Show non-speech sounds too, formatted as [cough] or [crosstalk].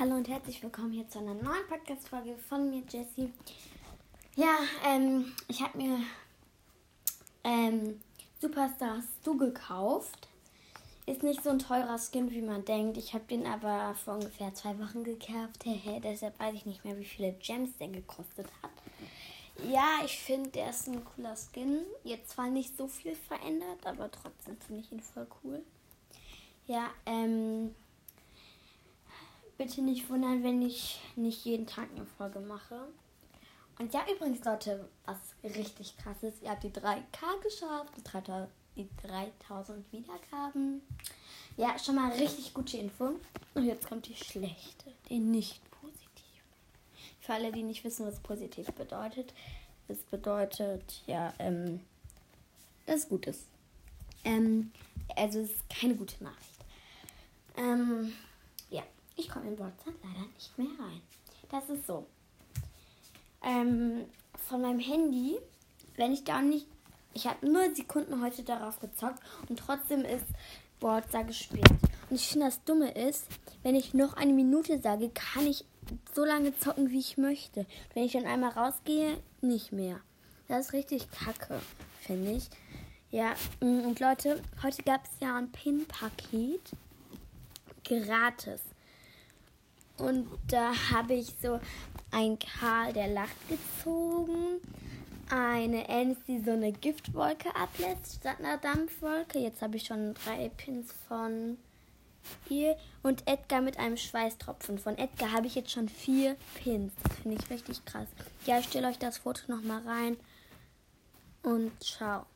Hallo und herzlich willkommen hier zu einer neuen Podcast-Folge von mir, Jessie. Ja, ähm, ich habe mir ähm, Superstars Du gekauft. Ist nicht so ein teurer Skin, wie man denkt. Ich habe den aber vor ungefähr zwei Wochen gekauft. [laughs] Deshalb weiß ich nicht mehr, wie viele Gems der gekostet hat. Ja, ich finde, der ist ein cooler Skin. Jetzt zwar nicht so viel verändert, aber trotzdem finde ich ihn voll cool. Ja, ähm bitte nicht wundern, wenn ich nicht jeden Tag eine Folge mache. Und ja, übrigens, Leute, was richtig krass ist, ihr habt die 3K geschafft, die 3000, die 3000 Wiedergaben. Ja, schon mal richtig gute Info. Und jetzt kommt die schlechte, die nicht positiv. Für alle, die nicht wissen, was positiv bedeutet. Es bedeutet, ja, ähm, dass es gut ist. Ähm, also es ist keine gute Nachricht. Ähm, ich komme in WhatsApp leider nicht mehr rein. Das ist so. Ähm, von meinem Handy, wenn ich da nicht. Ich habe nur Sekunden heute darauf gezockt und trotzdem ist WhatsApp gesperrt. Und ich finde, das Dumme ist, wenn ich noch eine Minute sage, kann ich so lange zocken, wie ich möchte. Wenn ich dann einmal rausgehe, nicht mehr. Das ist richtig kacke, finde ich. Ja, mm, und Leute, heute gab es ja ein Pin-Paket gratis. Und da habe ich so ein Karl, der lacht gezogen. Eine Ems, die so eine Giftwolke ablässt statt einer Dampfwolke. Jetzt habe ich schon drei Pins von ihr. Und Edgar mit einem Schweißtropfen. Von Edgar habe ich jetzt schon vier Pins. Das finde ich richtig krass. Ja, ich stelle euch das Foto nochmal rein. Und ciao.